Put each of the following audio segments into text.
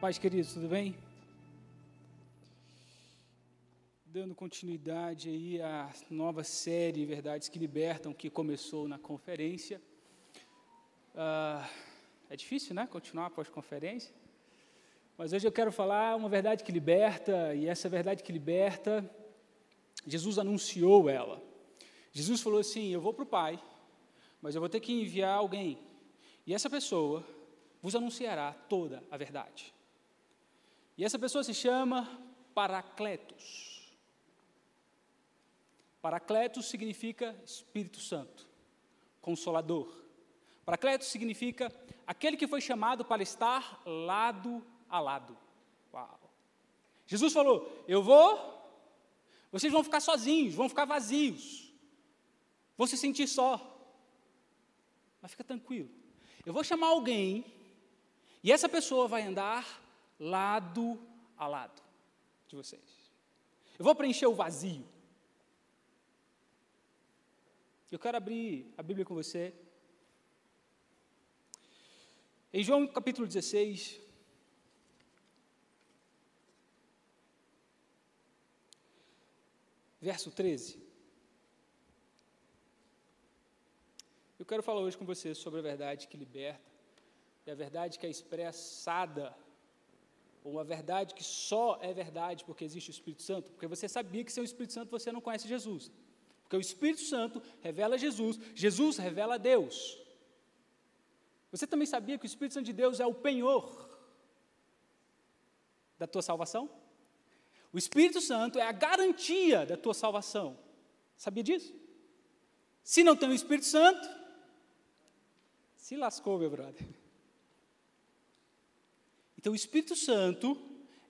Paz, queridos, tudo bem? Dando continuidade aí à nova série Verdades que Libertam, que começou na conferência. Uh, é difícil, né? Continuar após conferência. Mas hoje eu quero falar uma verdade que liberta, e essa verdade que liberta, Jesus anunciou ela. Jesus falou assim: Eu vou para o Pai, mas eu vou ter que enviar alguém, e essa pessoa vos anunciará toda a verdade. E essa pessoa se chama Paracletos. Paracletos significa Espírito Santo, Consolador. Paracletos significa aquele que foi chamado para estar lado a lado. Uau! Jesus falou: Eu vou, vocês vão ficar sozinhos, vão ficar vazios, vão se sentir só. Mas fica tranquilo, eu vou chamar alguém, e essa pessoa vai andar lado a lado de vocês. Eu vou preencher o vazio. Eu quero abrir a Bíblia com você. Em João capítulo 16, verso 13. Eu quero falar hoje com você sobre a verdade que liberta e a verdade que é expressada uma verdade que só é verdade porque existe o Espírito Santo, porque você sabia que sem o Espírito Santo você não conhece Jesus. Porque o Espírito Santo revela Jesus, Jesus revela Deus. Você também sabia que o Espírito Santo de Deus é o penhor da tua salvação? O Espírito Santo é a garantia da tua salvação. Sabia disso? Se não tem o Espírito Santo, se lascou, meu brother. Então, o Espírito Santo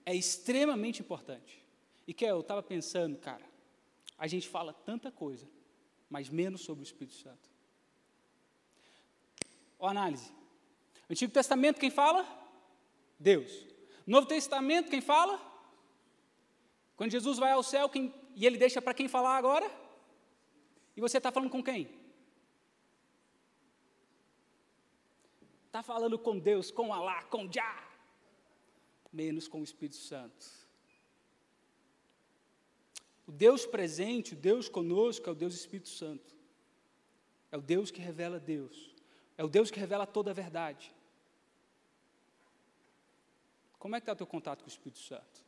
é extremamente importante. E que eu estava pensando, cara, a gente fala tanta coisa, mas menos sobre o Espírito Santo. Ó, análise. Antigo Testamento, quem fala? Deus. Novo Testamento, quem fala? Quando Jesus vai ao céu, quem, e ele deixa para quem falar agora? E você está falando com quem? Está falando com Deus, com Alá, com Já menos com o Espírito Santo. O Deus presente, o Deus conosco, é o Deus Espírito Santo. É o Deus que revela Deus. É o Deus que revela toda a verdade. Como é que está o teu contato com o Espírito Santo?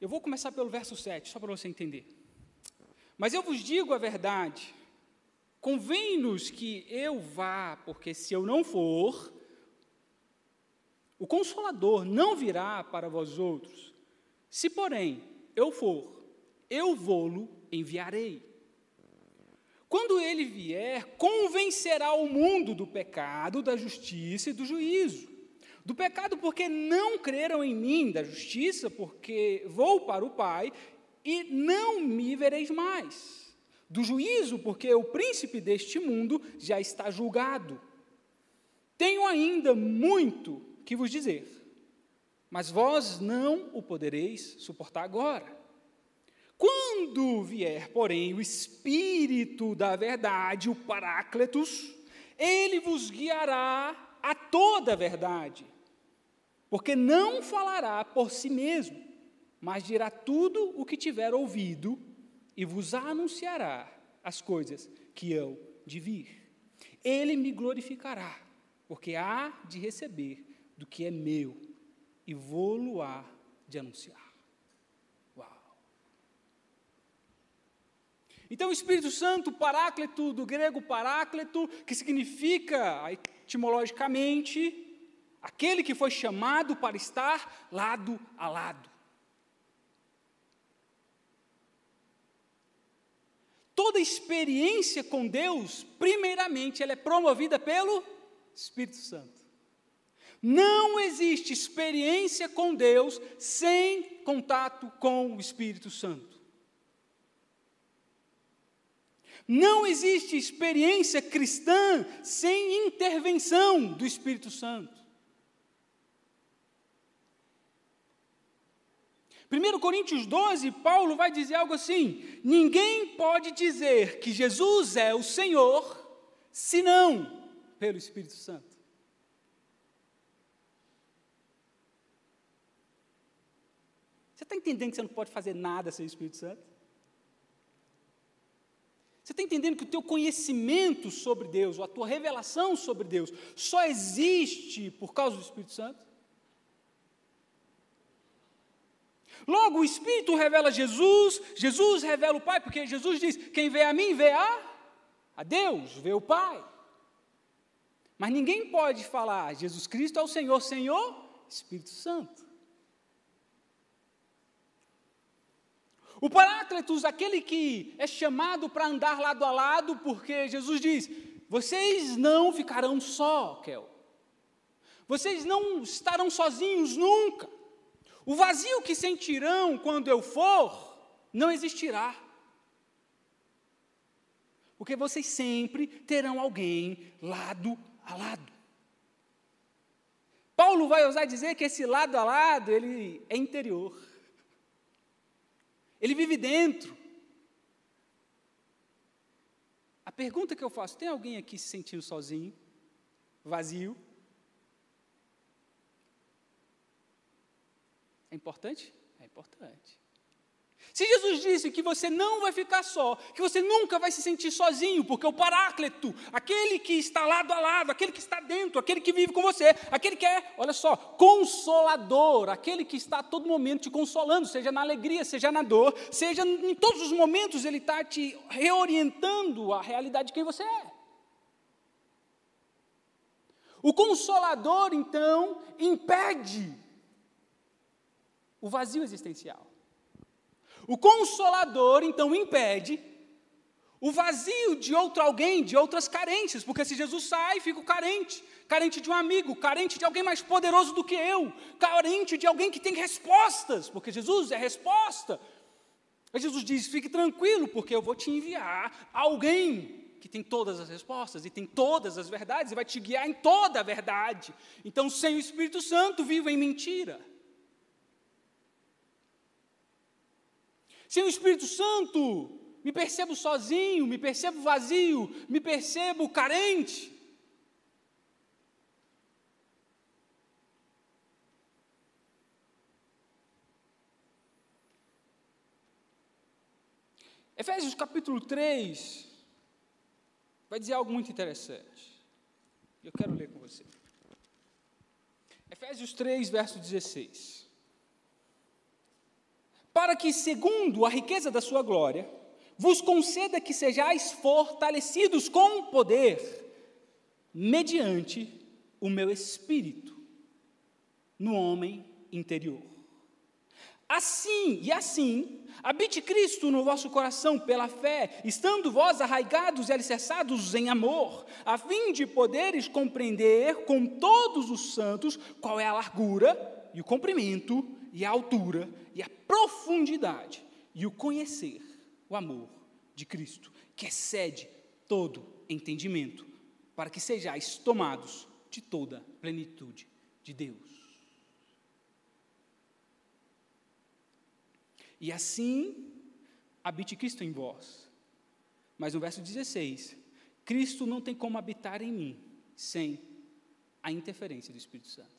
Eu vou começar pelo verso 7, só para você entender. Mas eu vos digo a verdade, convém-nos que eu vá, porque se eu não for, o Consolador não virá para vós outros. Se, porém, eu for, eu vou-lo enviarei. Quando ele vier, convencerá o mundo do pecado, da justiça e do juízo. Do pecado, porque não creram em mim, da justiça, porque vou para o Pai e não me vereis mais. Do juízo, porque o príncipe deste mundo já está julgado. Tenho ainda muito que vos dizer, mas vós não o podereis suportar agora. Quando vier, porém, o Espírito da verdade, o Parácletos, ele vos guiará a toda a verdade, porque não falará por si mesmo, mas dirá tudo o que tiver ouvido e vos anunciará as coisas que hão de vir. Ele me glorificará, porque há de receber do que é meu e vou-lo á de anunciar. Uau! Então, o Espírito Santo, paráclito, do grego paráclito, que significa etimologicamente aquele que foi chamado para estar lado a lado. Toda experiência com Deus, primeiramente, ela é promovida pelo Espírito Santo. Não existe experiência com Deus sem contato com o Espírito Santo. Não existe experiência cristã sem intervenção do Espírito Santo. 1 Coríntios 12, Paulo vai dizer algo assim: ninguém pode dizer que Jesus é o Senhor senão pelo Espírito Santo. Você está entendendo que você não pode fazer nada sem o Espírito Santo? Você está entendendo que o teu conhecimento sobre Deus, ou a tua revelação sobre Deus, só existe por causa do Espírito Santo? Logo, o Espírito revela Jesus, Jesus revela o Pai, porque Jesus diz: quem vê a mim, vê a, a Deus, vê o Pai. Mas ninguém pode falar Jesus Cristo é o Senhor, Senhor, Espírito Santo. O Paráclitos, aquele que é chamado para andar lado a lado, porque Jesus diz: vocês não ficarão só, Kel. Vocês não estarão sozinhos nunca. O vazio que sentirão quando eu for, não existirá. Porque vocês sempre terão alguém lado a lado. Paulo vai usar dizer que esse lado a lado, ele é interior. Ele vive dentro. A pergunta que eu faço: tem alguém aqui se sentindo sozinho, vazio? É importante? É importante. Se Jesus disse que você não vai ficar só, que você nunca vai se sentir sozinho, porque o Paráclito, aquele que está lado a lado, aquele que está dentro, aquele que vive com você, aquele que é, olha só, consolador, aquele que está a todo momento te consolando, seja na alegria, seja na dor, seja em todos os momentos, ele está te reorientando à realidade de quem você é. O consolador, então, impede o vazio existencial. O consolador, então, impede o vazio de outro alguém, de outras carências, porque se Jesus sai, fico carente, carente de um amigo, carente de alguém mais poderoso do que eu, carente de alguém que tem respostas, porque Jesus é resposta. Mas Jesus diz: fique tranquilo, porque eu vou te enviar alguém que tem todas as respostas e tem todas as verdades e vai te guiar em toda a verdade. Então, sem o Espírito Santo, viva em mentira. Sem o Espírito Santo, me percebo sozinho, me percebo vazio, me percebo carente. Efésios capítulo 3 vai dizer algo muito interessante. Eu quero ler com você. Efésios 3, verso 16 para que, segundo a riqueza da sua glória, vos conceda que sejais fortalecidos com poder, mediante o meu espírito, no homem interior. Assim e assim, habite Cristo no vosso coração pela fé, estando vós arraigados e alicerçados em amor, a fim de poderes compreender com todos os santos qual é a largura e o comprimento e a altura e a profundidade e o conhecer o amor de Cristo, que excede todo entendimento, para que sejais tomados de toda plenitude de Deus. E assim habite Cristo em vós. Mas no verso 16, Cristo não tem como habitar em mim sem a interferência do Espírito Santo.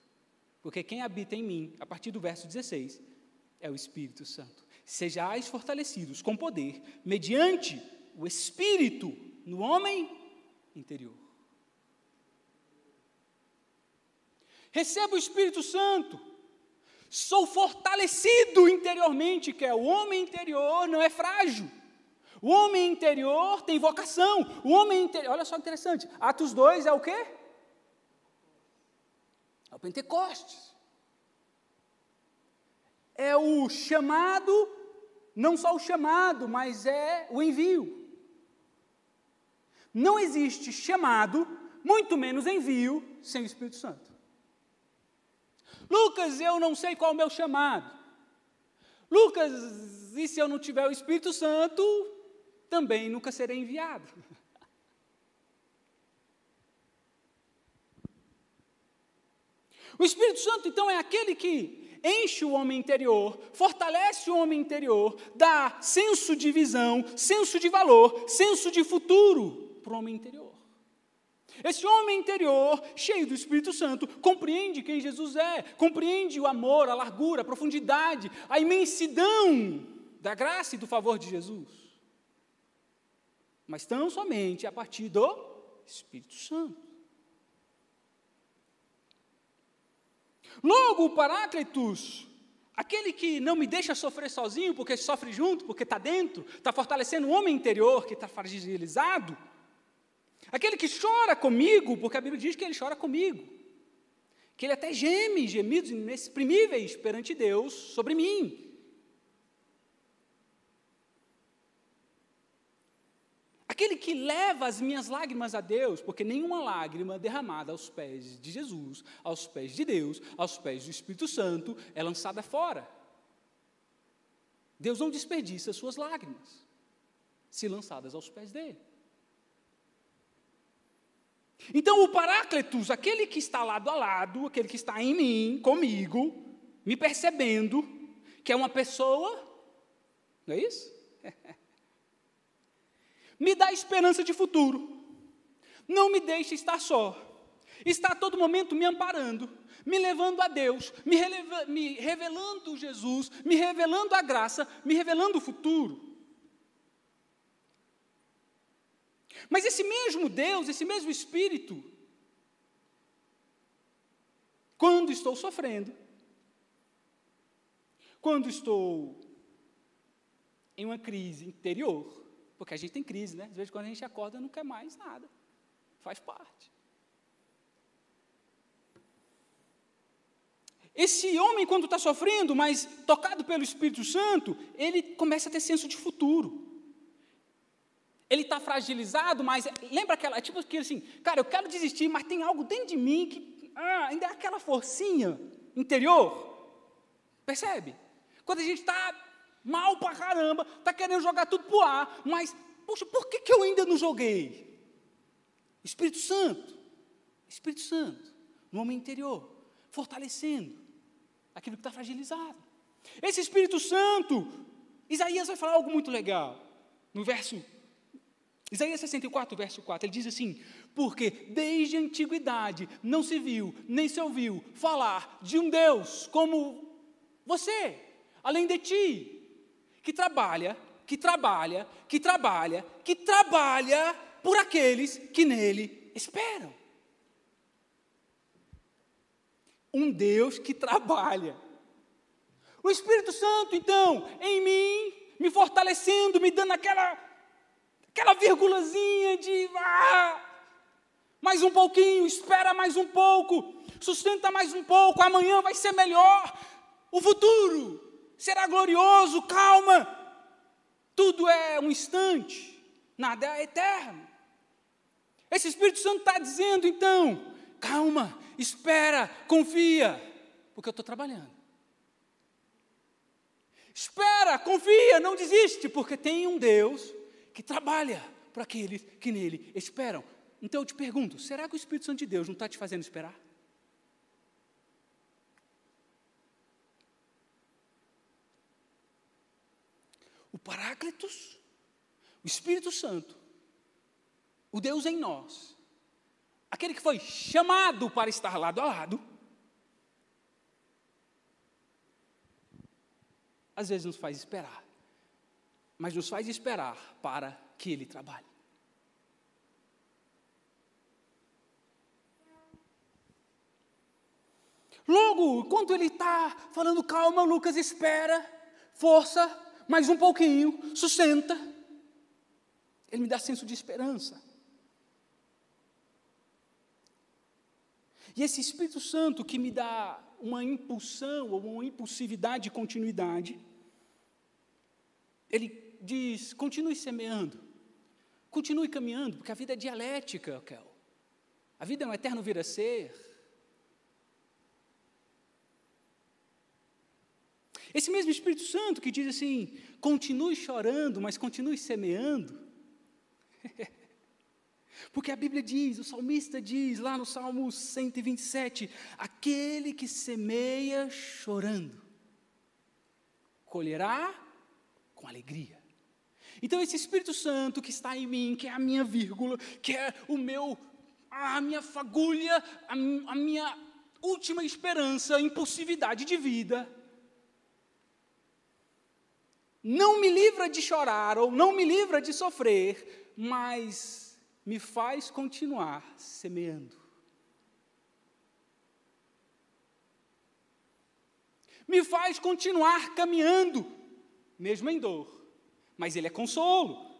Porque quem habita em mim, a partir do verso 16, é o Espírito Santo. Sejais fortalecidos com poder, mediante o Espírito no homem interior. Receba o Espírito Santo. Sou fortalecido interiormente, que é o homem interior não é frágil. O homem interior tem vocação. O homem interior, olha só que interessante. Atos 2 é o quê? É o Pentecostes. É o chamado, não só o chamado, mas é o envio. Não existe chamado, muito menos envio, sem o Espírito Santo. Lucas, eu não sei qual é o meu chamado. Lucas, e se eu não tiver o Espírito Santo, também nunca serei enviado. O Espírito Santo, então, é aquele que enche o homem interior, fortalece o homem interior, dá senso de visão, senso de valor, senso de futuro para o homem interior. Esse homem interior, cheio do Espírito Santo, compreende quem Jesus é, compreende o amor, a largura, a profundidade, a imensidão da graça e do favor de Jesus. Mas tão somente a partir do Espírito Santo. Logo, o Paráclitos, aquele que não me deixa sofrer sozinho, porque sofre junto, porque está dentro, está fortalecendo o homem interior que está fragilizado, aquele que chora comigo, porque a Bíblia diz que ele chora comigo, que ele até geme, gemidos inexprimíveis perante Deus sobre mim. Aquele que leva as minhas lágrimas a Deus, porque nenhuma lágrima derramada aos pés de Jesus, aos pés de Deus, aos pés do Espírito Santo, é lançada fora. Deus não desperdiça suas lágrimas, se lançadas aos pés dele. Então, o Paráclitos, aquele que está lado a lado, aquele que está em mim, comigo, me percebendo, que é uma pessoa, não é isso? me dá esperança de futuro. Não me deixe estar só. Está a todo momento me amparando, me levando a Deus, me, releva, me revelando Jesus, me revelando a graça, me revelando o futuro. Mas esse mesmo Deus, esse mesmo Espírito, quando estou sofrendo, quando estou em uma crise interior, porque a gente tem crise, né? Às vezes quando a gente acorda não quer mais nada. Faz parte. Esse homem, quando está sofrendo, mas tocado pelo Espírito Santo, ele começa a ter senso de futuro. Ele está fragilizado, mas lembra aquela, tipo aquilo assim, cara, eu quero desistir, mas tem algo dentro de mim que ah, ainda é aquela forcinha interior. Percebe? Quando a gente está mal pra caramba, está querendo jogar tudo pro ar, mas, poxa, por que, que eu ainda não joguei? Espírito Santo, Espírito Santo, no homem interior, fortalecendo aquilo que está fragilizado. Esse Espírito Santo, Isaías vai falar algo muito legal, no verso, Isaías 64, verso 4, ele diz assim: Porque desde a antiguidade não se viu, nem se ouviu falar de um Deus como você, além de ti, que trabalha, que trabalha, que trabalha, que trabalha por aqueles que nele esperam. Um Deus que trabalha. O Espírito Santo, então, em mim, me fortalecendo, me dando aquela, aquela vírgulazinha de ah, mais um pouquinho, espera mais um pouco, sustenta mais um pouco, amanhã vai ser melhor. O futuro será glorioso, calma. Tudo é um instante, nada é eterno. Esse Espírito Santo está dizendo, então, calma, espera, confia, porque eu estou trabalhando. Espera, confia, não desiste, porque tem um Deus que trabalha para aqueles que nele esperam. Então eu te pergunto: será que o Espírito Santo de Deus não está te fazendo esperar? O Paráclitos, o Espírito Santo, o Deus em nós, aquele que foi chamado para estar lado a lado, às vezes nos faz esperar, mas nos faz esperar para que Ele trabalhe. Logo, enquanto ele está falando, calma, Lucas, espera, força, mais um pouquinho, sustenta. Ele me dá senso de esperança. E esse Espírito Santo que me dá uma impulsão ou uma impulsividade de continuidade, ele diz: continue semeando, continue caminhando, porque a vida é dialética, Kel. A vida é um eterno vir a ser. Esse mesmo Espírito Santo que diz assim: continue chorando, mas continue semeando. Porque a Bíblia diz, o salmista diz lá no Salmo 127, aquele que semeia chorando, colherá com alegria. Então, esse Espírito Santo que está em mim, que é a minha vírgula, que é o meu a minha fagulha, a, a minha última esperança, impulsividade de vida. Não me livra de chorar ou não me livra de sofrer, mas me faz continuar semeando. Me faz continuar caminhando, mesmo em dor. Mas ele é consolo.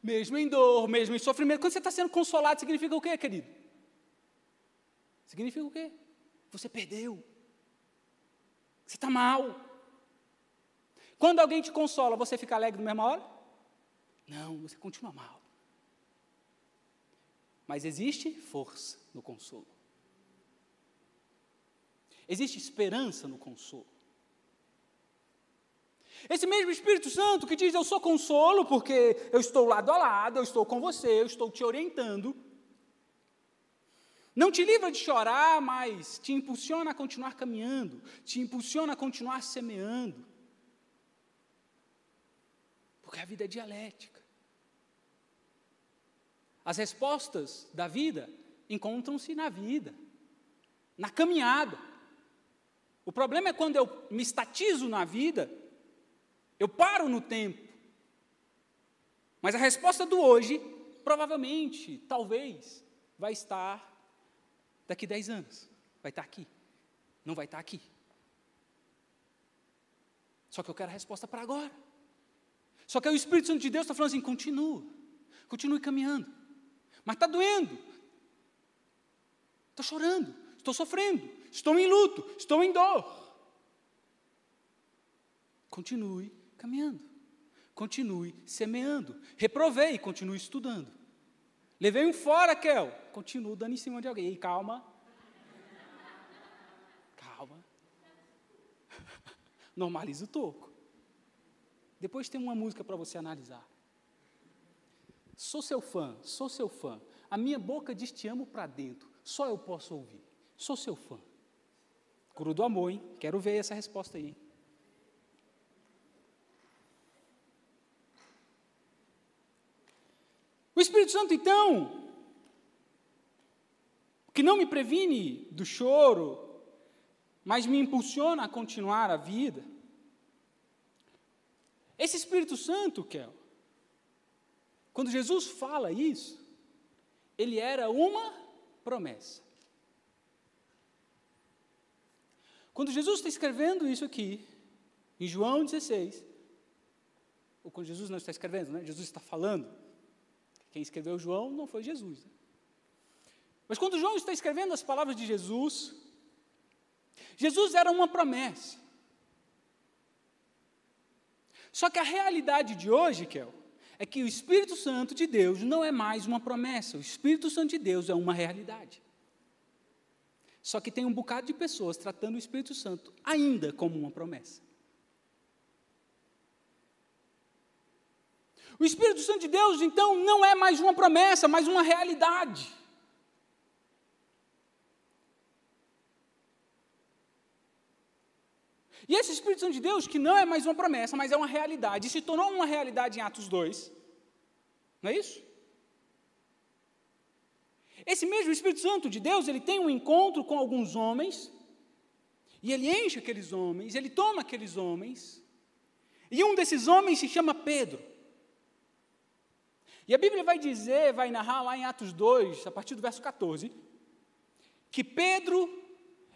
Mesmo em dor, mesmo em sofrimento. Quando você está sendo consolado, significa o quê, querido? Significa o quê? Você perdeu. Você está mal. Quando alguém te consola, você fica alegre na mesma hora? Não, você continua mal. Mas existe força no consolo. Existe esperança no consolo. Esse mesmo Espírito Santo que diz: Eu sou consolo porque eu estou lado a lado, eu estou com você, eu estou te orientando. Não te livra de chorar, mas te impulsiona a continuar caminhando, te impulsiona a continuar semeando. Porque a vida é dialética. As respostas da vida encontram-se na vida, na caminhada. O problema é quando eu me estatizo na vida, eu paro no tempo. Mas a resposta do hoje, provavelmente, talvez, vai estar daqui 10 anos. Vai estar aqui. Não vai estar aqui. Só que eu quero a resposta para agora. Só que o Espírito Santo de Deus está falando assim: continua, continue caminhando. Mas está doendo. Estou chorando, estou sofrendo, estou em luto, estou em dor. Continue caminhando. Continue semeando. Reprovei, continue estudando. Levei um fora, Kel. Continuo dando em cima de alguém. E calma. Calma. Normaliza o toco. Depois tem uma música para você analisar. Sou seu fã, sou seu fã. A minha boca diz te amo para dentro. Só eu posso ouvir. Sou seu fã. Curu do amor, hein? Quero ver essa resposta aí. O Espírito Santo, então, que não me previne do choro, mas me impulsiona a continuar a vida. Esse Espírito Santo, Kel, quando Jesus fala isso, ele era uma promessa. Quando Jesus está escrevendo isso aqui, em João 16, ou quando Jesus não está escrevendo, né? Jesus está falando, quem escreveu João não foi Jesus. Né? Mas quando João está escrevendo as palavras de Jesus, Jesus era uma promessa. Só que a realidade de hoje, Kel, é que o Espírito Santo de Deus não é mais uma promessa, o Espírito Santo de Deus é uma realidade. Só que tem um bocado de pessoas tratando o Espírito Santo ainda como uma promessa. O Espírito Santo de Deus, então, não é mais uma promessa, mas uma realidade. E esse Espírito Santo de Deus, que não é mais uma promessa, mas é uma realidade, se tornou uma realidade em Atos 2, não é isso? Esse mesmo Espírito Santo de Deus, ele tem um encontro com alguns homens, e ele enche aqueles homens, ele toma aqueles homens, e um desses homens se chama Pedro. E a Bíblia vai dizer, vai narrar lá em Atos 2, a partir do verso 14, que Pedro,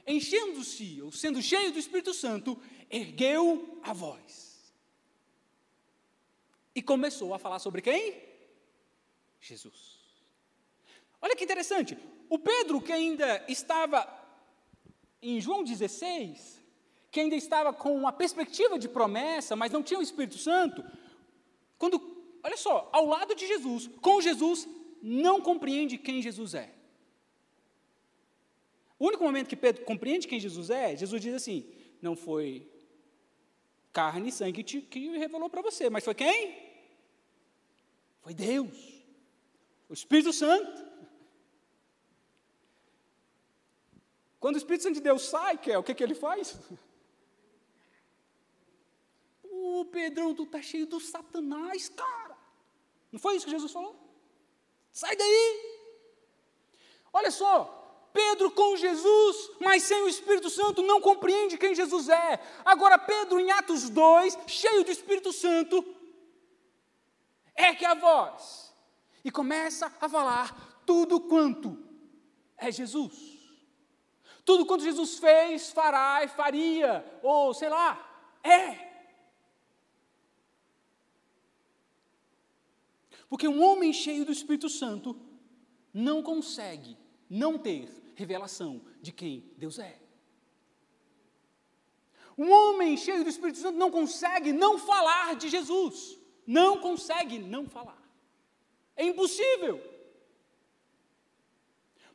enchendo-se, ou sendo cheio do Espírito Santo, ergueu a voz. E começou a falar sobre quem? Jesus. Olha que interessante, o Pedro que ainda estava em João 16, que ainda estava com uma perspectiva de promessa, mas não tinha o Espírito Santo, quando olha só, ao lado de Jesus, com Jesus, não compreende quem Jesus é. O único momento que Pedro compreende quem Jesus é, Jesus diz assim: não foi carne e sangue que, revelou para você, mas foi quem? Foi Deus, o Espírito Santo. Quando o Espírito Santo de Deus sai, que é o que, que ele faz? Ô, Pedrão, tu tá cheio do Satanás, cara. Não foi isso que Jesus falou? Sai daí! Olha só, Pedro com Jesus, mas sem o Espírito Santo, não compreende quem Jesus é. Agora, Pedro, em Atos 2, cheio do Espírito Santo, é que a voz e começa a falar tudo quanto é Jesus. Tudo quanto Jesus fez, fará e faria, ou sei lá, é. Porque um homem cheio do Espírito Santo não consegue não ter revelação de quem Deus é. Um homem cheio do Espírito Santo não consegue não falar de Jesus. Não consegue não falar. É impossível.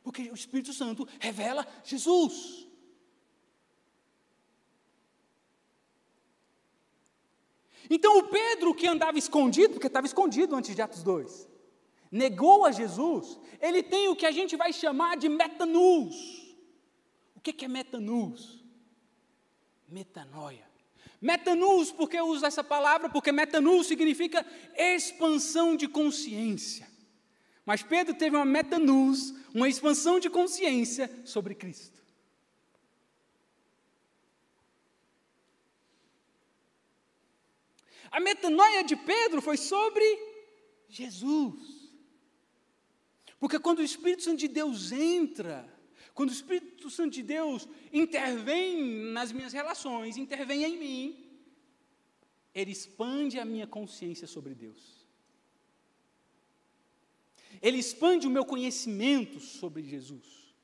Porque o Espírito Santo revela Jesus. Então o Pedro que andava escondido, porque estava escondido antes de Atos 2, negou a Jesus, ele tem o que a gente vai chamar de metanus. O que é metanus? Metanoia. Metanus, por que eu uso essa palavra? Porque metanus significa expansão de consciência. Mas Pedro teve uma metanus, uma expansão de consciência sobre Cristo. A metanoia de Pedro foi sobre Jesus. Porque quando o Espírito Santo de Deus entra, quando o Espírito Santo de Deus intervém nas minhas relações, intervém em mim, ele expande a minha consciência sobre Deus. Ele expande o meu conhecimento sobre Jesus.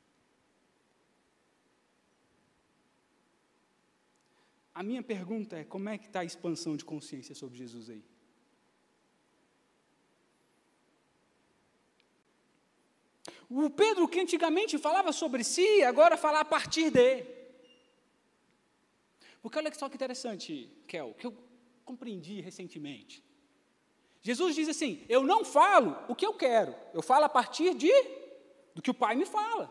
A minha pergunta é: como é que está a expansão de consciência sobre Jesus aí? O Pedro, que antigamente falava sobre si, agora fala a partir de. Porque olha só que interessante, Kel, que eu compreendi recentemente. Jesus diz assim: Eu não falo o que eu quero, eu falo a partir de do que o Pai me fala.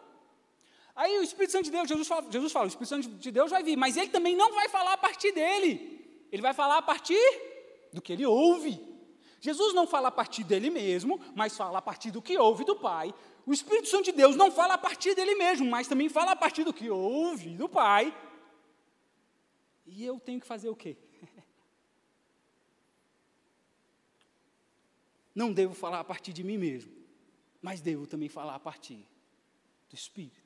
Aí o Espírito Santo de Deus, Jesus fala, Jesus fala, o Espírito Santo de Deus vai vir, mas ele também não vai falar a partir dele, ele vai falar a partir do que ele ouve. Jesus não fala a partir dele mesmo, mas fala a partir do que ouve do Pai, o Espírito Santo de Deus não fala a partir dele mesmo, mas também fala a partir do que ouve do Pai. E eu tenho que fazer o quê? Não devo falar a partir de mim mesmo, mas devo também falar a partir do Espírito.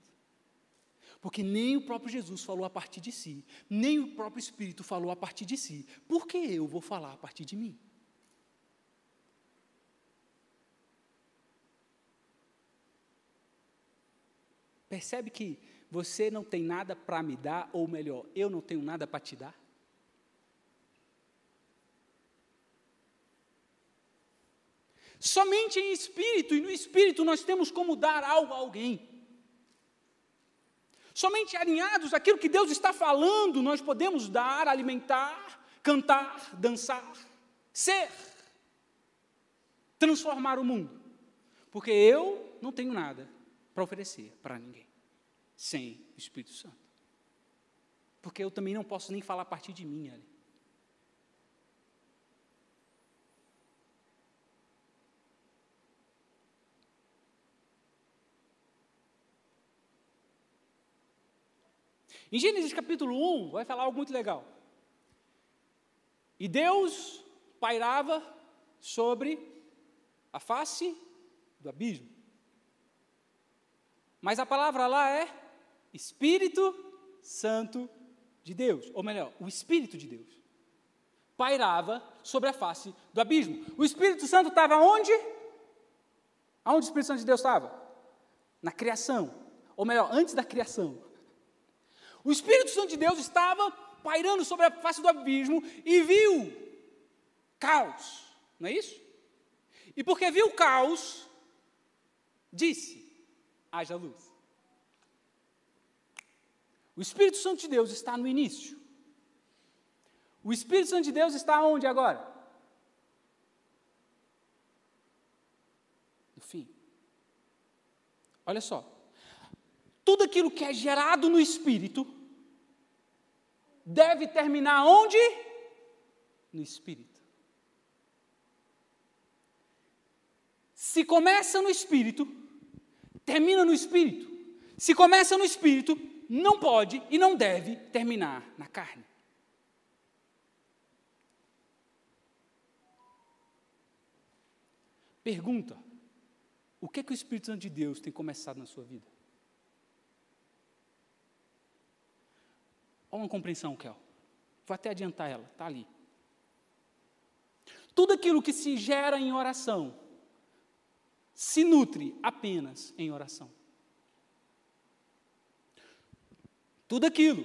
Porque nem o próprio Jesus falou a partir de si, nem o próprio Espírito falou a partir de si. Por que eu vou falar a partir de mim? Percebe que você não tem nada para me dar, ou melhor, eu não tenho nada para te dar? Somente em espírito, e no espírito nós temos como dar algo a alguém. Somente alinhados àquilo que Deus está falando, nós podemos dar, alimentar, cantar, dançar, ser, transformar o mundo. Porque eu não tenho nada para oferecer para ninguém sem o Espírito Santo. Porque eu também não posso nem falar a partir de mim ali. Em Gênesis capítulo 1, vai falar algo muito legal. E Deus pairava sobre a face do abismo. Mas a palavra lá é Espírito Santo de Deus, ou melhor, o Espírito de Deus, pairava sobre a face do abismo. O Espírito Santo estava onde? Aonde o Espírito Santo de Deus estava? Na criação, ou melhor, antes da criação. O Espírito Santo de Deus estava pairando sobre a face do abismo e viu caos, não é isso? E porque viu caos, disse: haja luz. O Espírito Santo de Deus está no início. O Espírito Santo de Deus está onde agora? No fim. Olha só. Tudo aquilo que é gerado no Espírito deve terminar onde? No Espírito. Se começa no Espírito, termina no espírito. Se começa no espírito, não pode e não deve terminar na carne. Pergunta: o que é que o Espírito Santo de Deus tem começado na sua vida? Olha uma compreensão, Kel. Vou até adiantar ela, está ali. Tudo aquilo que se gera em oração se nutre apenas em oração. Tudo aquilo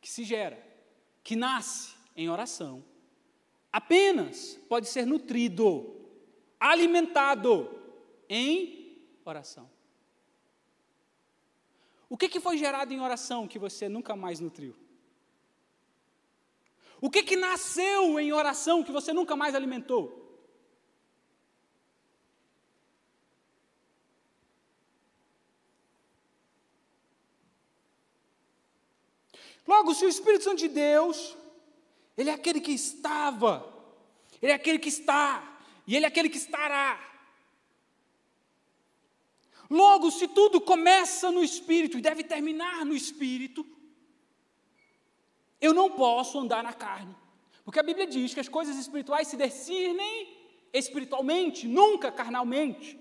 que se gera, que nasce em oração, apenas pode ser nutrido, alimentado em oração. O que, que foi gerado em oração que você nunca mais nutriu? O que, que nasceu em oração que você nunca mais alimentou? Logo, se o Espírito Santo de Deus, Ele é aquele que estava, Ele é aquele que está, e Ele é aquele que estará. Logo, se tudo começa no Espírito e deve terminar no Espírito, eu não posso andar na carne. Porque a Bíblia diz que as coisas espirituais se discernem espiritualmente, nunca carnalmente.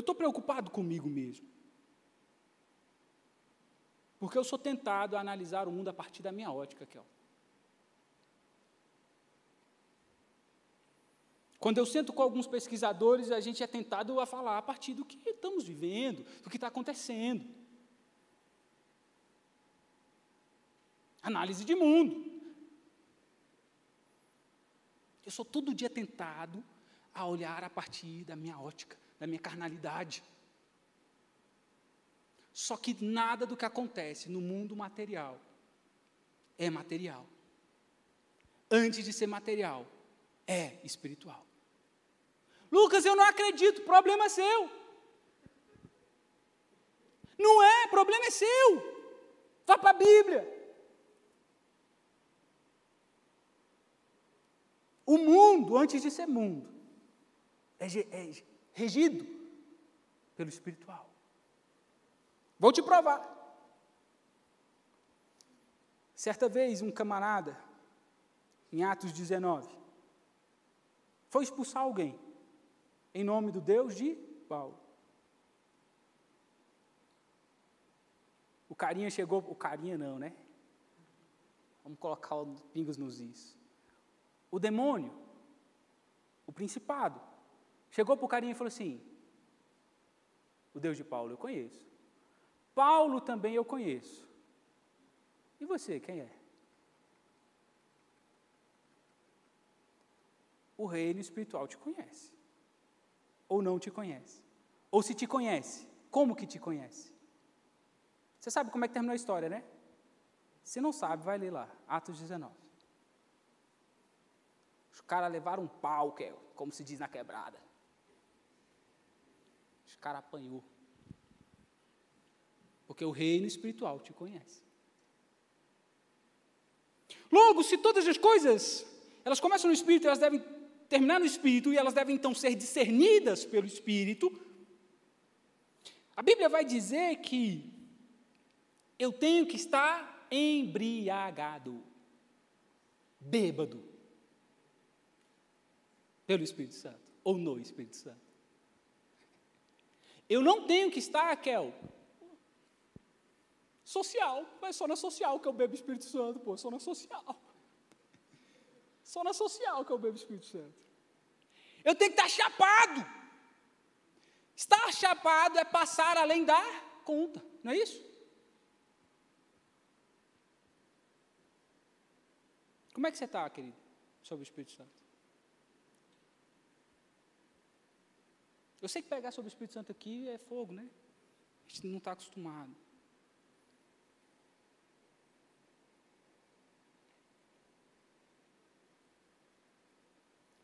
Eu estou preocupado comigo mesmo. Porque eu sou tentado a analisar o mundo a partir da minha ótica, Kel. Quando eu sento com alguns pesquisadores, a gente é tentado a falar a partir do que estamos vivendo, do que está acontecendo. Análise de mundo. Eu sou todo dia tentado a olhar a partir da minha ótica, da minha carnalidade. Só que nada do que acontece no mundo material é material. Antes de ser material, é espiritual. Lucas, eu não acredito, problema é seu. Não é, problema é seu. Vá para a Bíblia. O mundo, antes de ser mundo, é, é regido pelo espiritual. Vou te provar. Certa vez, um camarada, em Atos 19, foi expulsar alguém em nome do Deus de Paulo. O carinha chegou, o carinha não, né? Vamos colocar os pingos nos is. O demônio, o principado, chegou para o carinha e falou assim: O Deus de Paulo eu conheço. Paulo também eu conheço. E você, quem é? O reino espiritual te conhece ou não te conhece? Ou se te conhece, como que te conhece? Você sabe como é que terminou a história, né? Se não sabe, vai ler lá, Atos 19. Os caras levaram um pau, que é, como se diz na quebrada. Os caras apanhou. Porque o reino espiritual te conhece. Logo, se todas as coisas, elas começam no espírito, elas devem terminar no espírito e elas devem então ser discernidas pelo espírito. A Bíblia vai dizer que eu tenho que estar embriagado, bêbado, pelo Espírito Santo, ou no Espírito Santo. Eu não tenho que estar, Kel, social, mas só na social que eu bebo Espírito Santo, pô, só na social. Só na social que eu bebo Espírito Santo. Eu tenho que estar chapado. Estar chapado é passar além da conta, não é isso? Como é que você está, querido, sobre o Espírito Santo? Eu sei que pegar sobre o Espírito Santo aqui é fogo, né? A gente não está acostumado.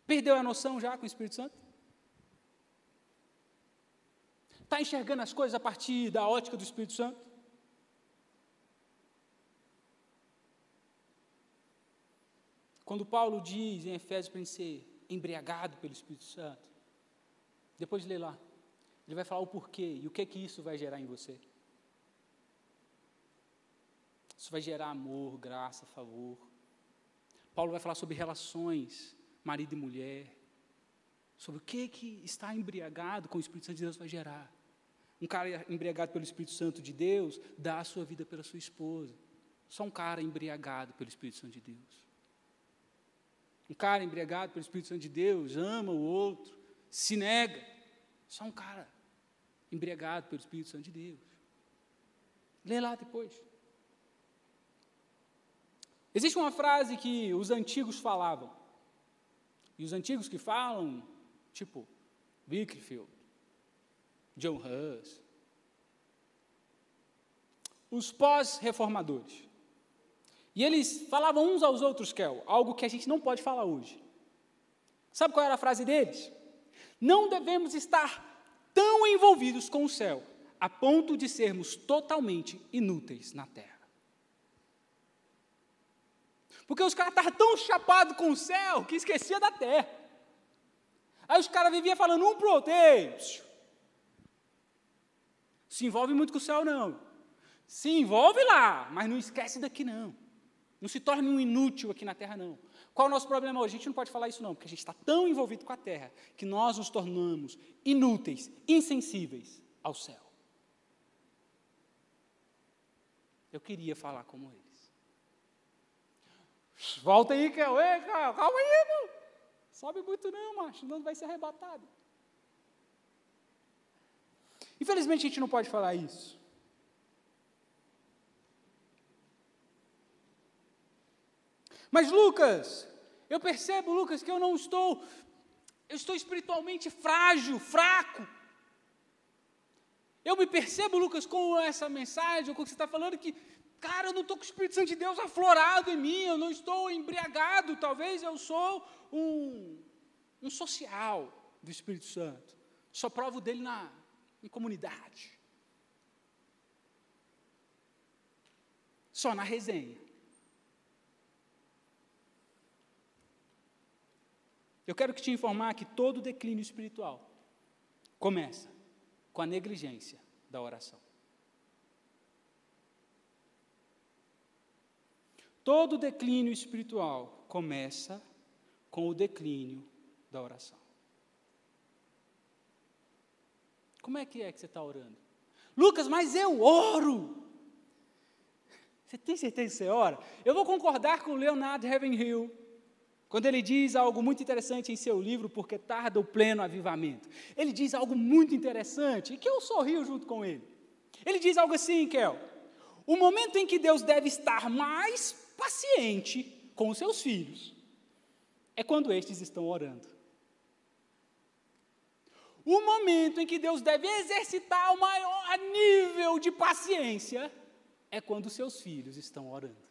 Perdeu a noção já com o Espírito Santo? Está enxergando as coisas a partir da ótica do Espírito Santo? Quando Paulo diz em Efésios para ser embriagado pelo Espírito Santo? Depois lê lá. Ele vai falar o porquê e o que que isso vai gerar em você. Isso vai gerar amor, graça, favor. Paulo vai falar sobre relações, marido e mulher, sobre o que que está embriagado com o Espírito Santo de Deus vai gerar. Um cara embriagado pelo Espírito Santo de Deus dá a sua vida pela sua esposa. Só um cara embriagado pelo Espírito Santo de Deus. Um cara embriagado pelo Espírito Santo de Deus ama o outro, se nega. Só um cara embriagado pelo Espírito Santo de Deus. Lê lá depois. Existe uma frase que os antigos falavam. E os antigos que falam, tipo Wickfield, John Hus, os pós-reformadores. E eles falavam uns aos outros, Kel, algo que a gente não pode falar hoje. Sabe qual era a frase deles? Não devemos estar tão envolvidos com o céu, a ponto de sermos totalmente inúteis na terra. Porque os caras estavam tão chapados com o céu que esquecia da terra. Aí os caras viviam falando um pro outro, se envolve muito com o céu não. Se envolve lá, mas não esquece daqui não. Não se torne um inútil aqui na terra, não. Qual é o nosso problema hoje? A gente não pode falar isso, não, porque a gente está tão envolvido com a terra que nós nos tornamos inúteis, insensíveis ao céu. Eu queria falar como eles. Volta aí, Kel. Ei, calma aí, não. Sobe muito não, macho, senão vai ser arrebatado. Infelizmente a gente não pode falar isso. Mas Lucas, eu percebo, Lucas, que eu não estou, eu estou espiritualmente frágil, fraco. Eu me percebo, Lucas, com essa mensagem, com o que você está falando, que, cara, eu não estou com o Espírito Santo de Deus aflorado em mim, eu não estou embriagado, talvez eu sou um, um social do Espírito Santo. Só provo dele na, em comunidade. Só na resenha. Eu quero que te informar que todo declínio espiritual começa com a negligência da oração. Todo declínio espiritual começa com o declínio da oração. Como é que é que você está orando? Lucas, mas eu oro. Você tem certeza que você ora? Eu vou concordar com Leonardo Ravenhill quando ele diz algo muito interessante em seu livro, Porque Tarda o Pleno Avivamento. Ele diz algo muito interessante e que eu sorrio junto com ele. Ele diz algo assim, Kel: o momento em que Deus deve estar mais paciente com os seus filhos é quando estes estão orando. O momento em que Deus deve exercitar o maior nível de paciência é quando seus filhos estão orando.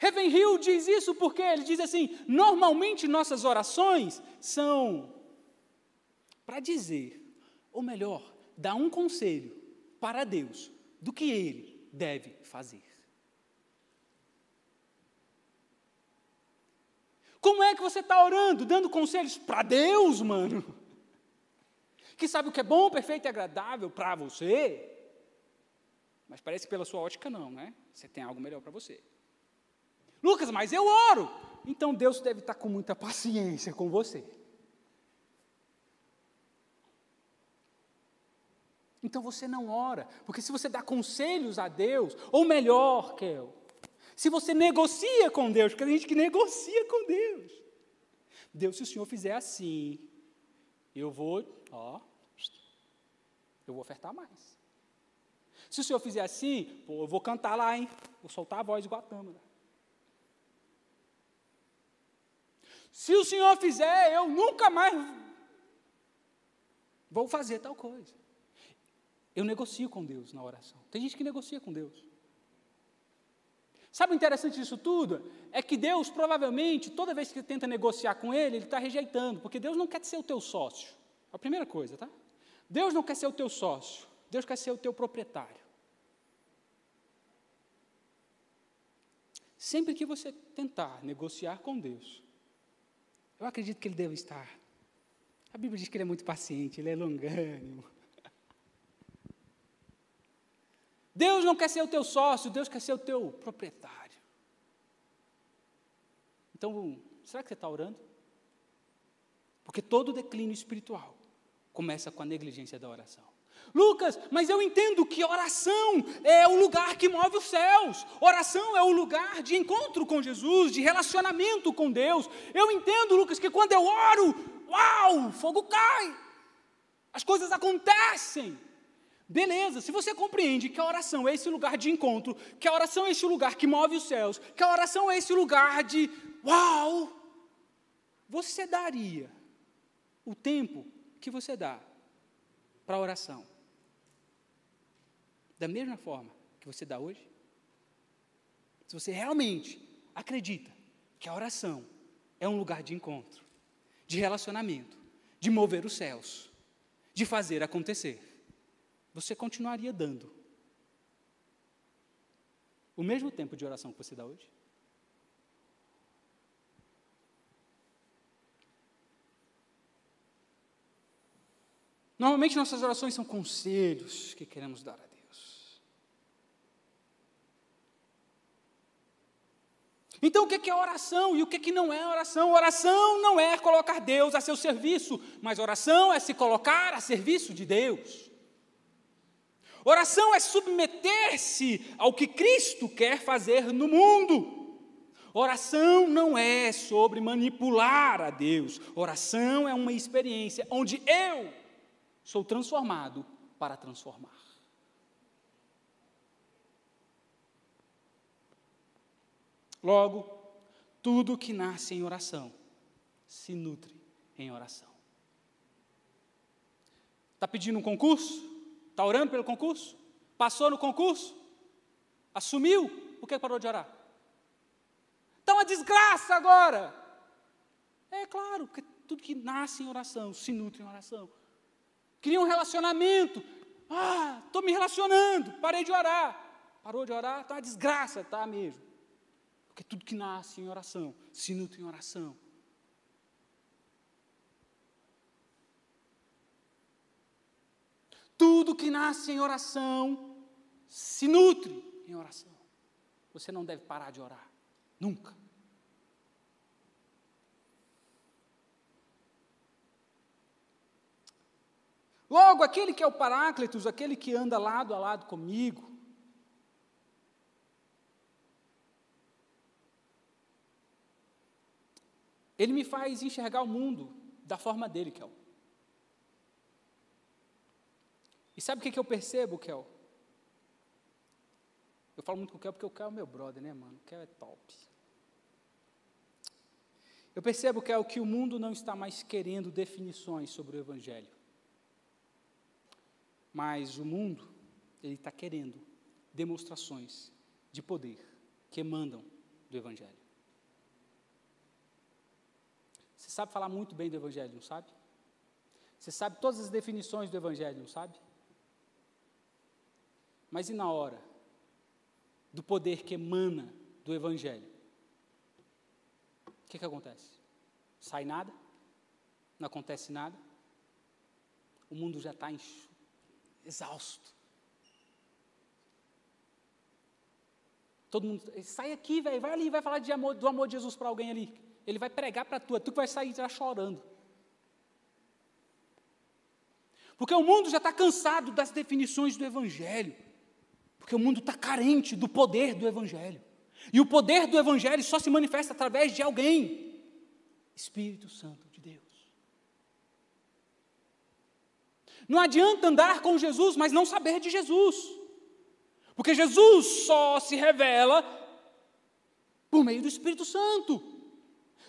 Hill diz isso porque ele diz assim: normalmente nossas orações são para dizer, ou melhor, dar um conselho para Deus do que ele deve fazer. Como é que você está orando, dando conselhos para Deus, mano? Que sabe o que é bom, perfeito e agradável para você? Mas parece que pela sua ótica não, né? Você tem algo melhor para você. Lucas, mas eu oro. Então Deus deve estar com muita paciência com você. Então você não ora, porque se você dá conselhos a Deus, ou melhor, Kel, se você negocia com Deus, porque tem gente que negocia com Deus. Deus, se o Senhor fizer assim, eu vou, ó, eu vou ofertar mais. Se o Senhor fizer assim, pô, eu vou cantar lá, hein? Vou soltar a voz igual a. Se o Senhor fizer, eu nunca mais vou fazer tal coisa. Eu negocio com Deus na oração. Tem gente que negocia com Deus. Sabe o interessante disso tudo? É que Deus, provavelmente, toda vez que tenta negociar com Ele, Ele está rejeitando, porque Deus não quer ser o teu sócio. A primeira coisa, tá? Deus não quer ser o teu sócio, Deus quer ser o teu proprietário. Sempre que você tentar negociar com Deus, eu acredito que Ele deve estar. A Bíblia diz que Ele é muito paciente, Ele é longânimo. Deus não quer ser o teu sócio, Deus quer ser o teu proprietário. Então, será que você está orando? Porque todo declínio espiritual começa com a negligência da oração. Lucas, mas eu entendo que oração é o lugar que move os céus. Oração é o lugar de encontro com Jesus, de relacionamento com Deus. Eu entendo, Lucas, que quando eu oro, uau, fogo cai. As coisas acontecem. Beleza, se você compreende que a oração é esse lugar de encontro, que a oração é esse lugar que move os céus, que a oração é esse lugar de uau, você daria o tempo que você dá para a oração da mesma forma que você dá hoje? Se você realmente acredita que a oração é um lugar de encontro, de relacionamento, de mover os céus, de fazer acontecer, você continuaria dando o mesmo tempo de oração que você dá hoje? Normalmente nossas orações são conselhos que queremos dar a Deus. Então, o que é oração e o que não é oração? Oração não é colocar Deus a seu serviço, mas oração é se colocar a serviço de Deus. Oração é submeter-se ao que Cristo quer fazer no mundo. Oração não é sobre manipular a Deus. Oração é uma experiência onde eu sou transformado para transformar. Logo, tudo que nasce em oração se nutre em oração. Está pedindo um concurso? Está orando pelo concurso? Passou no concurso? Assumiu? Por que parou de orar? Está uma desgraça agora. É claro, porque tudo que nasce em oração se nutre em oração. Queria um relacionamento. Ah, estou me relacionando, parei de orar. Parou de orar, está uma desgraça, está mesmo. Porque tudo que nasce em oração, se nutre em oração. Tudo que nasce em oração se nutre em oração. Você não deve parar de orar, nunca. Logo, aquele que é o Paráclitos, aquele que anda lado a lado comigo, ele me faz enxergar o mundo da forma dele, Kel. E sabe o que, que eu percebo, Kel? Eu falo muito com o Kel porque o Kel é meu brother, né, mano? O Kel é top. Eu percebo, Kel, que o mundo não está mais querendo definições sobre o Evangelho. Mas o mundo, ele está querendo demonstrações de poder que emandam do Evangelho. Você sabe falar muito bem do Evangelho, não sabe? Você sabe todas as definições do Evangelho, não sabe? Mas e na hora do poder que emana do Evangelho? O que, que acontece? Sai nada? Não acontece nada? O mundo já está exausto. Todo mundo, sai aqui, velho, vai ali, vai falar de amor, do amor de Jesus para alguém ali. Ele vai pregar para tu, é tu que vai sair já chorando. Porque o mundo já está cansado das definições do Evangelho. Porque o mundo está carente do poder do Evangelho. E o poder do Evangelho só se manifesta através de alguém Espírito Santo. Não adianta andar com Jesus, mas não saber de Jesus. Porque Jesus só se revela por meio do Espírito Santo.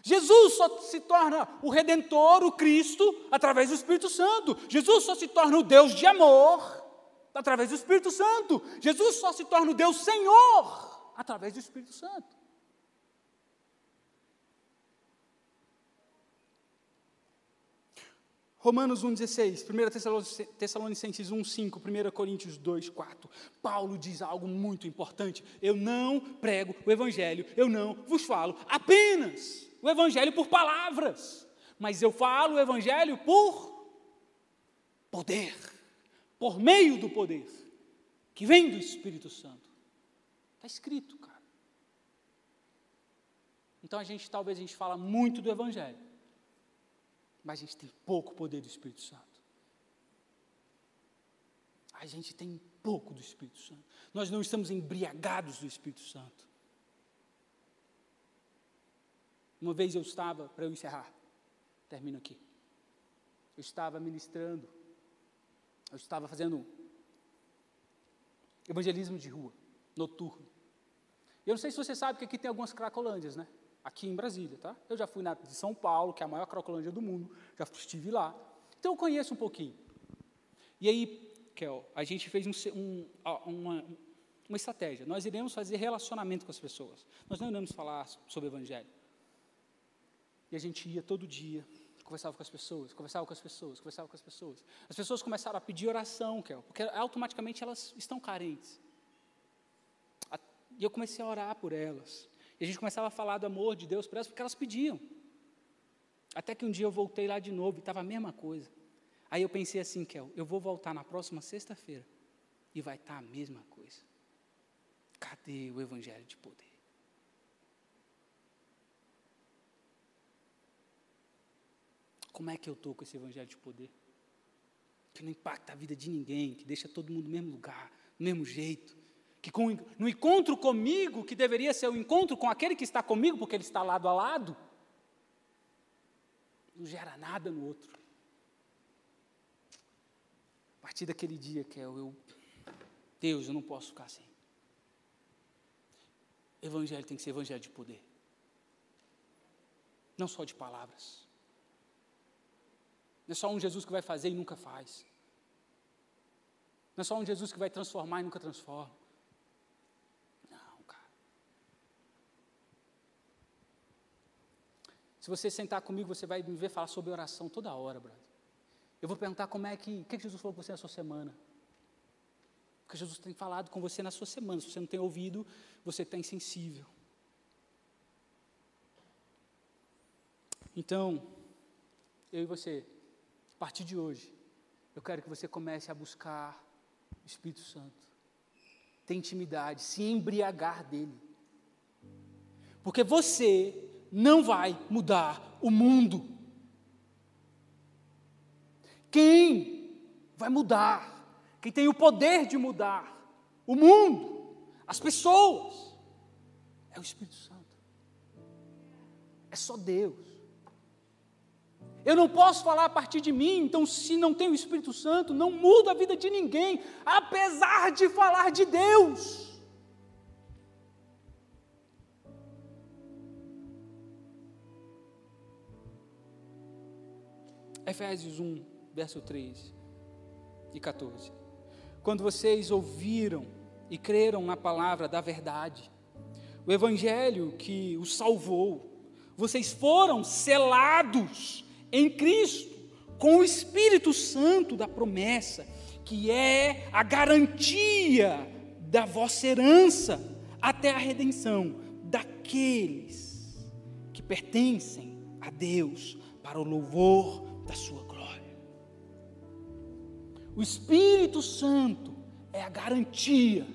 Jesus só se torna o Redentor, o Cristo, através do Espírito Santo. Jesus só se torna o Deus de amor através do Espírito Santo. Jesus só se torna o Deus Senhor através do Espírito Santo. Romanos 1,16, 1 Tessalonicenses 1,5, 1 Coríntios 2, 4. Paulo diz algo muito importante. Eu não prego o Evangelho, eu não vos falo apenas o Evangelho por palavras, mas eu falo o Evangelho por poder, por meio do poder, que vem do Espírito Santo. Está escrito, cara. Então a gente, talvez a gente fala muito do Evangelho, mas a gente tem pouco poder do Espírito Santo. A gente tem pouco do Espírito Santo. Nós não estamos embriagados do Espírito Santo. Uma vez eu estava, para eu encerrar, termino aqui. Eu estava ministrando, eu estava fazendo evangelismo de rua, noturno. Eu não sei se você sabe que aqui tem algumas cracolândias, né? aqui em Brasília, tá? Eu já fui na de São Paulo, que é a maior Cracolândia do mundo, já estive lá. Então eu conheço um pouquinho. E aí, Kel, a gente fez um, um, uma, uma estratégia. Nós iremos fazer relacionamento com as pessoas. Nós não iremos falar sobre Evangelho. E a gente ia todo dia, conversava com as pessoas, conversava com as pessoas, conversava com as pessoas. As pessoas começaram a pedir oração, Kel, porque automaticamente elas estão carentes. E eu comecei a orar por elas. E a gente começava a falar do amor de Deus para elas, porque elas pediam. Até que um dia eu voltei lá de novo e estava a mesma coisa. Aí eu pensei assim, Kel, eu vou voltar na próxima sexta-feira e vai estar tá a mesma coisa. Cadê o evangelho de poder? Como é que eu estou com esse evangelho de poder? Que não impacta a vida de ninguém, que deixa todo mundo no mesmo lugar, no mesmo jeito que com, no encontro comigo, que deveria ser o encontro com aquele que está comigo, porque ele está lado a lado, não gera nada no outro. A partir daquele dia que eu, eu Deus, eu não posso ficar assim. Evangelho tem que ser evangelho de poder. Não só de palavras. Não é só um Jesus que vai fazer e nunca faz. Não é só um Jesus que vai transformar e nunca transforma. Se você sentar comigo, você vai me ver falar sobre oração toda hora, brother. Eu vou perguntar como é que, o que Jesus falou com você na sua semana. O que Jesus tem falado com você na sua semana. Se você não tem ouvido, você está insensível. Então, eu e você, a partir de hoje, eu quero que você comece a buscar o Espírito Santo. Ter intimidade, se embriagar dele. Porque você não vai mudar o mundo. Quem vai mudar? Quem tem o poder de mudar o mundo, as pessoas, é o Espírito Santo. É só Deus. Eu não posso falar a partir de mim, então, se não tem o Espírito Santo, não muda a vida de ninguém, apesar de falar de Deus. Efésios 1, verso 3 e 14. Quando vocês ouviram e creram na palavra da verdade, o evangelho que os salvou, vocês foram selados em Cristo com o Espírito Santo da promessa, que é a garantia da vossa herança até a redenção daqueles que pertencem a Deus para o louvor da sua glória. O Espírito Santo é a garantia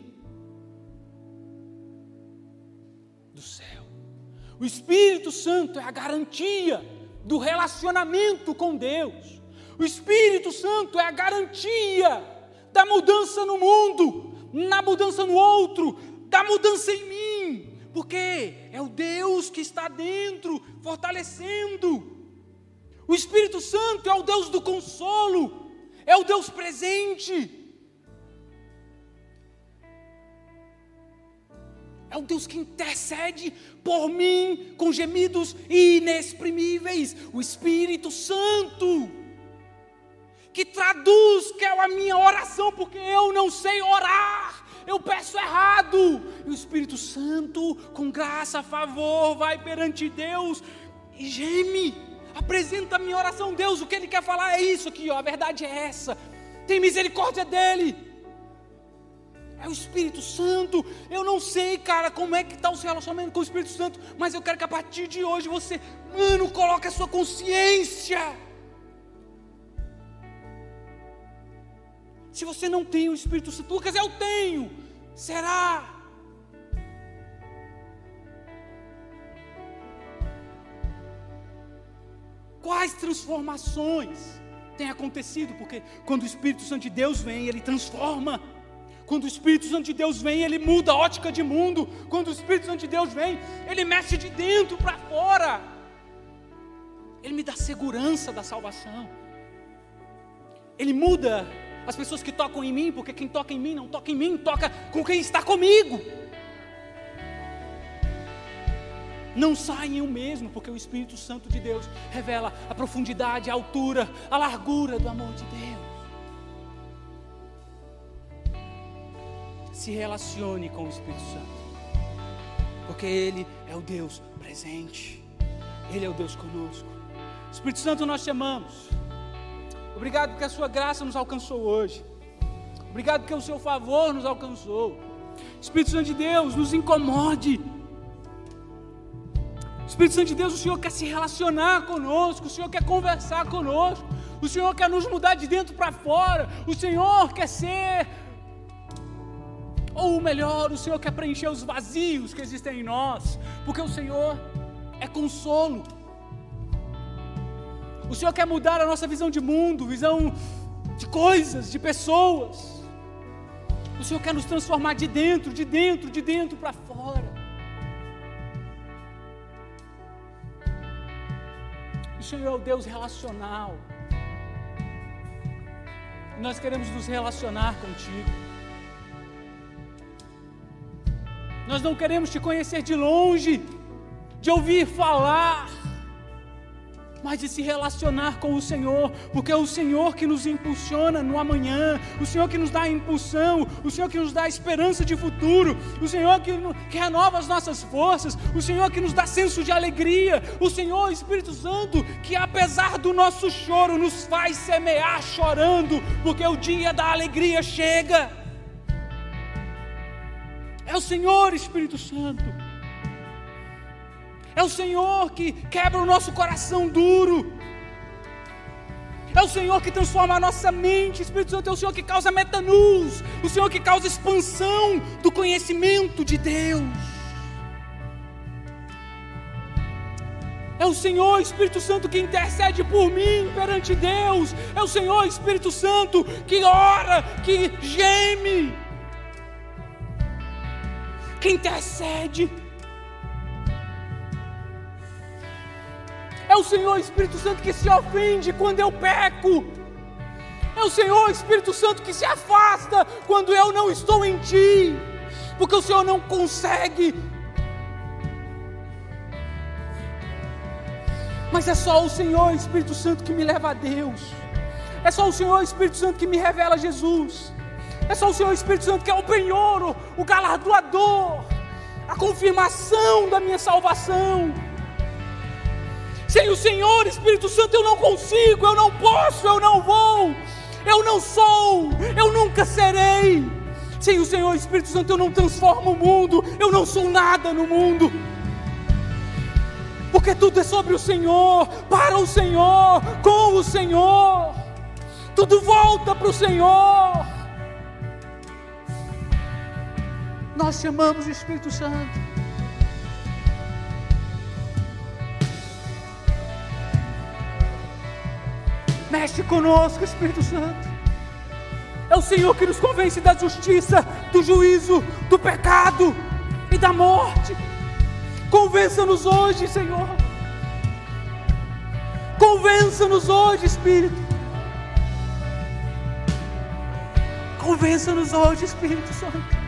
do céu. O Espírito Santo é a garantia do relacionamento com Deus. O Espírito Santo é a garantia da mudança no mundo, na mudança no outro, da mudança em mim, porque é o Deus que está dentro, fortalecendo. O Espírito Santo é o Deus do consolo, é o Deus presente. É o Deus que intercede por mim com gemidos inexprimíveis. O Espírito Santo, que traduz que é a minha oração, porque eu não sei orar, eu peço errado. E o Espírito Santo, com graça, favor, vai perante Deus e geme apresenta a minha oração, Deus, o que Ele quer falar é isso aqui, ó, a verdade é essa. Tem misericórdia dele. É o Espírito Santo. Eu não sei, cara, como é que está o seu relacionamento com o Espírito Santo, mas eu quero que a partir de hoje você, mano, coloque a sua consciência. Se você não tem o Espírito Santo, Lucas, eu tenho. Será? Quais transformações têm acontecido? Porque quando o Espírito Santo de Deus vem, ele transforma. Quando o Espírito Santo de Deus vem, ele muda a ótica de mundo. Quando o Espírito Santo de Deus vem, ele mexe de dentro para fora. Ele me dá segurança da salvação. Ele muda as pessoas que tocam em mim, porque quem toca em mim não toca em mim, toca com quem está comigo. Não saem o mesmo, porque o Espírito Santo de Deus revela a profundidade, a altura, a largura do amor de Deus. Se relacione com o Espírito Santo, porque Ele é o Deus presente, Ele é o Deus conosco. Espírito Santo, nós te amamos. Obrigado porque a sua graça nos alcançou hoje. Obrigado porque o seu favor nos alcançou. Espírito Santo de Deus, nos incomode. Espírito Santo de Deus, o Senhor quer se relacionar conosco, o Senhor quer conversar conosco, o Senhor quer nos mudar de dentro para fora, o Senhor quer ser, ou melhor, o Senhor quer preencher os vazios que existem em nós, porque o Senhor é consolo. O Senhor quer mudar a nossa visão de mundo, visão de coisas, de pessoas. O Senhor quer nos transformar de dentro, de dentro, de dentro para fora. O Senhor é o Deus relacional. Nós queremos nos relacionar contigo. Nós não queremos te conhecer de longe, de ouvir falar mas de se relacionar com o Senhor, porque é o Senhor que nos impulsiona no amanhã, o Senhor que nos dá impulsão, o Senhor que nos dá esperança de futuro, o Senhor que, que renova as nossas forças, o Senhor que nos dá senso de alegria, o Senhor Espírito Santo que apesar do nosso choro nos faz semear chorando, porque o dia da alegria chega. É o Senhor Espírito Santo. É o Senhor que quebra o nosso coração duro. É o Senhor que transforma a nossa mente. Espírito Santo é o Senhor que causa metanus. O Senhor que causa expansão do conhecimento de Deus. É o Senhor Espírito Santo que intercede por mim perante Deus. É o Senhor Espírito Santo que ora, que geme, que intercede. É o Senhor Espírito Santo que se ofende quando eu peco. É o Senhor Espírito Santo que se afasta quando eu não estou em Ti, porque o Senhor não consegue. Mas é só o Senhor Espírito Santo que me leva a Deus. É só o Senhor Espírito Santo que me revela Jesus. É só o Senhor Espírito Santo que é o penhor, o galardoador, a confirmação da minha salvação. Sem o Senhor, Espírito Santo, eu não consigo, eu não posso, eu não vou, eu não sou, eu nunca serei. Sem o Senhor, Espírito Santo, eu não transformo o mundo, eu não sou nada no mundo. Porque tudo é sobre o Senhor, para o Senhor, com o Senhor. Tudo volta para o Senhor. Nós chamamos o Espírito Santo. Mexe conosco, Espírito Santo. É o Senhor que nos convence da justiça, do juízo, do pecado e da morte. Convença-nos hoje, Senhor. Convença-nos hoje, Espírito. Convença-nos hoje, Espírito Santo.